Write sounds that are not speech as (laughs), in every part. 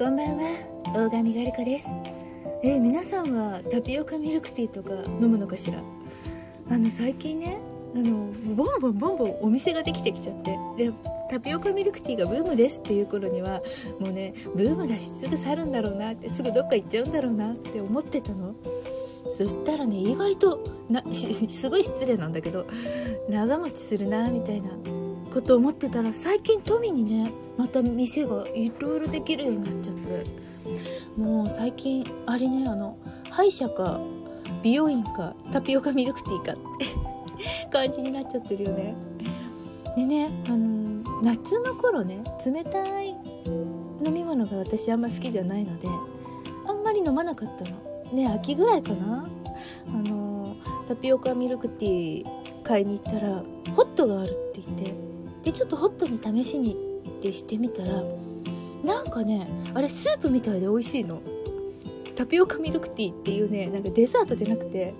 こんばんは。大神ガリコです。え、皆さんはタピオカミルクティーとか飲むのかしら？あの最近ねあのボンボンボンボンお店ができてきちゃって。でタピオカミルクティーがブームですっていう頃にはもうねブームだしすぐ去るんだろうなってすぐどっか行っちゃうんだろうなって思ってたの。そしたらね意外とな (laughs) すごい失礼なんだけど長持ちするなみたいな。こと思ってたら最近富にねまた店がいろいろできるようになっちゃって。もう最近あれねあの歯医者か美容院かタピオカミルクティーかって (laughs) 感じになっちゃってるよね。でねあの夏の頃ね冷たい飲み物が私あんま好きじゃないのであんまり飲まなかったの。ね秋ぐらいかな。あのタピオカミルクティー買いに行ったらホットがあるって言ってでちょっとホットに試しにってしてみたらなんかねあれスープみたいで美味しいの。タピオカミルクティーっていうねなんかデザートじゃなくて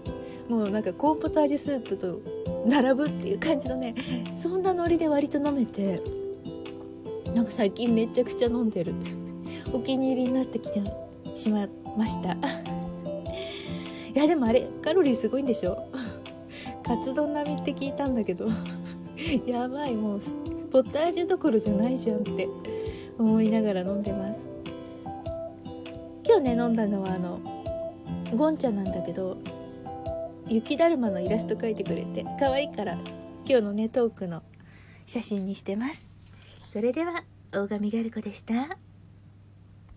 もうなんかコーンポタージュスープと並ぶっていう感じのねそんなノリで割と飲めてなんか最近めちゃくちゃ飲んでる。お気に入りになってきてしまいました。(laughs) いやでもあれカロリーすごいんでしょ。(laughs) カツ丼並みって聞いたんだけど (laughs) やばいもうポッタージュどころじゃないじゃんって思いながら飲んでます。今日ね飲んだのはあのゴンちゃんなんだけど雪だるまのイラスト描いてくれて可愛いから今日のねトークの写真にしてます。それでは大神ガルコでした。